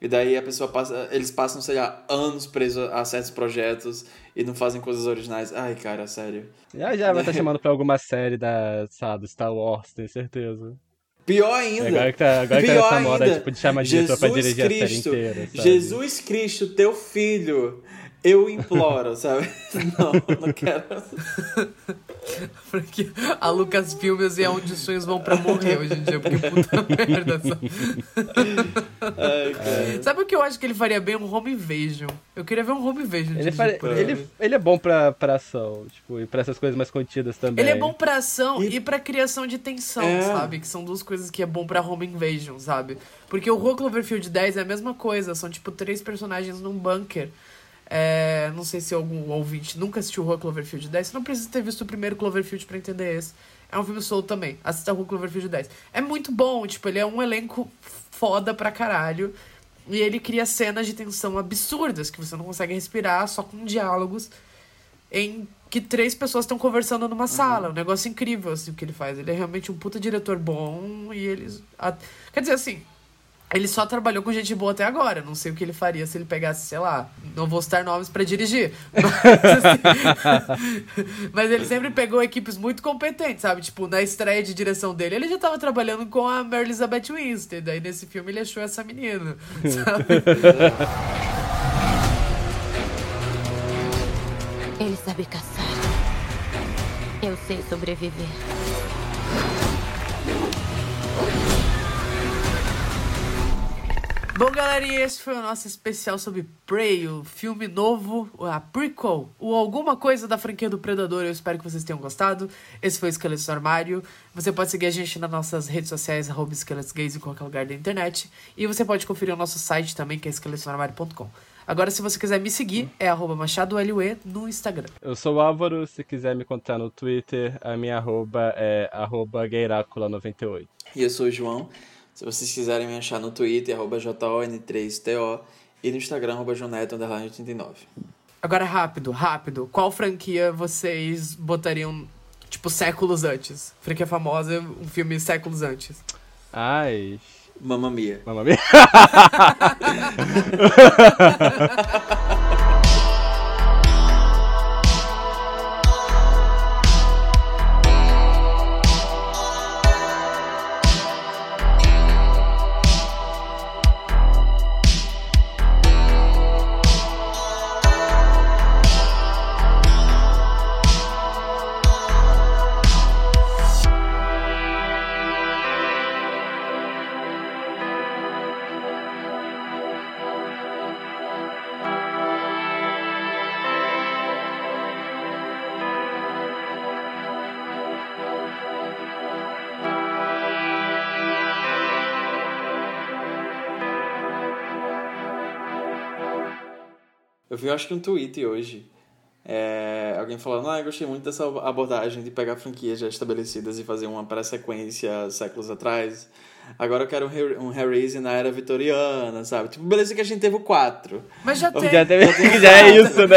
E daí a pessoa passa, eles passam, sei lá, anos presos a certos projetos e não fazem coisas originais. Ai, cara, sério. Já já vai estar chamando pra alguma série da, sabe, do Star Wars, tenho certeza. Pior ainda. Agora que tá, agora que tá Pior nessa moda, tipo, de chamar diretor pra Jesus dirigir a série Cristo, inteira, sabe? Jesus Cristo, teu filho, eu imploro, sabe? Não, não quero. Porque a Lucas Filmes é onde os sonhos vão pra morrer hoje em dia, porque puta merda. Sabe? Ai. Sabe o que eu acho que ele faria bem? Um home invasion. Eu queria ver um home invasion. Ele, por ele, ele é bom pra, pra ação, tipo, e pra essas coisas mais contidas também. Ele é bom pra ação e, pra criação de tensão, É. sabe? Que são duas coisas que é bom pra home invasion, sabe? Porque o Rua Cloverfield 10 é a mesma coisa, são tipo três personagens num bunker. É, não sei se algum ouvinte nunca assistiu Rua Cloverfield 10, você não precisa ter visto o primeiro Cloverfield pra entender esse. É um filme solto também, assista Rua Cloverfield 10. É muito bom, tipo, ele é um elenco foda pra caralho. E ele cria cenas de tensão absurdas, que você não consegue respirar, só com diálogos. em que três pessoas estão conversando numa sala. Um negócio incrível, assim, o que ele faz. Ele é realmente um puta diretor bom e eles... Quer dizer, assim, ele só trabalhou com gente boa até agora. Não sei o que ele faria se ele pegasse, sei lá, não vou citar nomes pra dirigir. Mas, assim, mas ele sempre pegou equipes muito competentes, sabe? Tipo, na estreia de direção dele, ele já tava trabalhando com a Mary Elizabeth Winstead. Daí nesse filme ele achou essa menina, sabe? Ele sabe caçar. Eu sei sobreviver. Bom, galera, e esse foi o nosso especial sobre Prey, o filme novo, a prequel, ou alguma coisa da franquia do Predador. Eu espero que vocês tenham gostado. Esse foi o Esqueletos no Armário. Você pode seguir a gente nas nossas redes sociais, arroba Esqueletos Gays em qualquer lugar da internet. E você pode conferir o nosso site também, que é esqueletosnoarmário.com. Agora, se você quiser me seguir, é arroba MachadoLUE no Instagram. Eu sou o Álvaro, se quiser me encontrar no Twitter, a minha arroba é arroba gayracula98. E eu sou o João. Se vocês quiserem me achar no Twitter, arroba JON3TO e no Instagram, arroba Joneto89. Agora, rápido, rápido. Qual franquia vocês botariam, tipo, séculos antes? Franquia famosa, um filme séculos antes. Ai, Mamma Mia. mamma mia. vi, eu acho que um tweet hoje. É, alguém falando, ah, eu gostei muito dessa abordagem de pegar franquias já estabelecidas e fazer uma pré-sequência séculos atrás. Agora eu quero um, um Hellraiser na era vitoriana, sabe? Tipo, beleza que a gente teve o 4. Mas já tem. Já, teve- já é isso, né?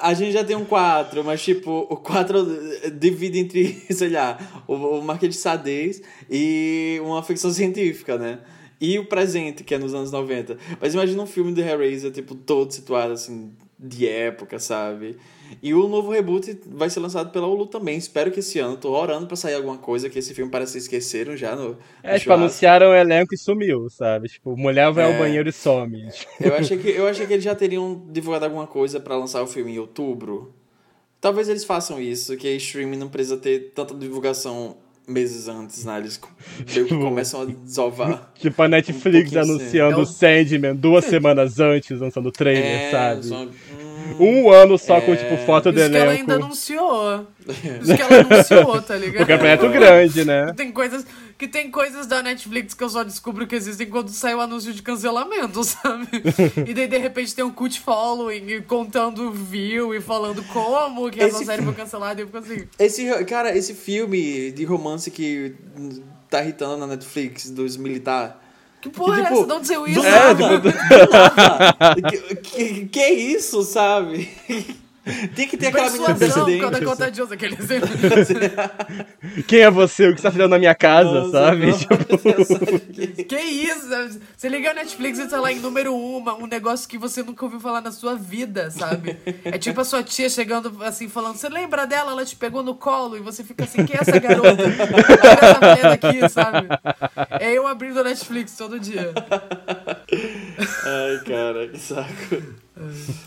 A gente já tem um 4, mas tipo, o 4 divide entre, sei lá, o, o Marquês de e uma ficção científica, né? E o presente, que é nos anos 90. Mas imagina um filme do Hellraiser, tipo, todo situado, assim, de época, sabe? E o novo reboot vai ser lançado pela Hulu também. Espero que esse ano. Tô orando pra sair alguma coisa, que esse filme parece que esqueceram já no. É, no tipo, anunciaram o elenco e sumiu, sabe? Tipo, mulher vai É. ao banheiro e some. Eu achei que, eu achei que eles já teriam divulgado alguma coisa pra lançar o filme em outubro. Talvez eles façam isso, que a streaming não precisa ter tanta divulgação meses antes, né? Eles co- meio que Tipo- começam a desovar. Tipo, a Netflix pouquinho anunciando assim. o Sandman duas semanas antes, lançando o trailer, É, sabe? hum, Um ano só com, É. tipo, foto do Isso que ela elenco. ainda anunciou. Isso que ela anunciou, tá ligado? Porque é projeto grande, né? Tem coisas, que tem coisas da Netflix que eu só descubro que existem quando sai o anúncio de cancelamento, sabe? E daí, de repente, tem um cult following contando view e falando como que essa Esse série foi cancelada. E eu fico assim... Esse, cara, esse filme de romance que tá irritando na Netflix, dos militares. Que porra Que, é tipo, essa? De onde saiu isso? Do É, nada. Do nada. que, que, que é isso, sabe? Tem que ter aquela menina presidente. quando é assim. contagioso aquele Quem é você? O que você tá fazendo na minha casa, Nossa, sabe? não, Tipo, sabe? Que isso? Você liga a Netflix e tá lá em número um, uma- um negócio que você nunca ouviu falar na sua vida, sabe? É tipo a sua tia chegando assim, falando, você lembra dela? Ela te pegou no colo e você fica assim, quem é essa garota? Tira essa mulher daqui, sabe? É eu abrindo a Netflix todo dia. Ai, cara, que saco.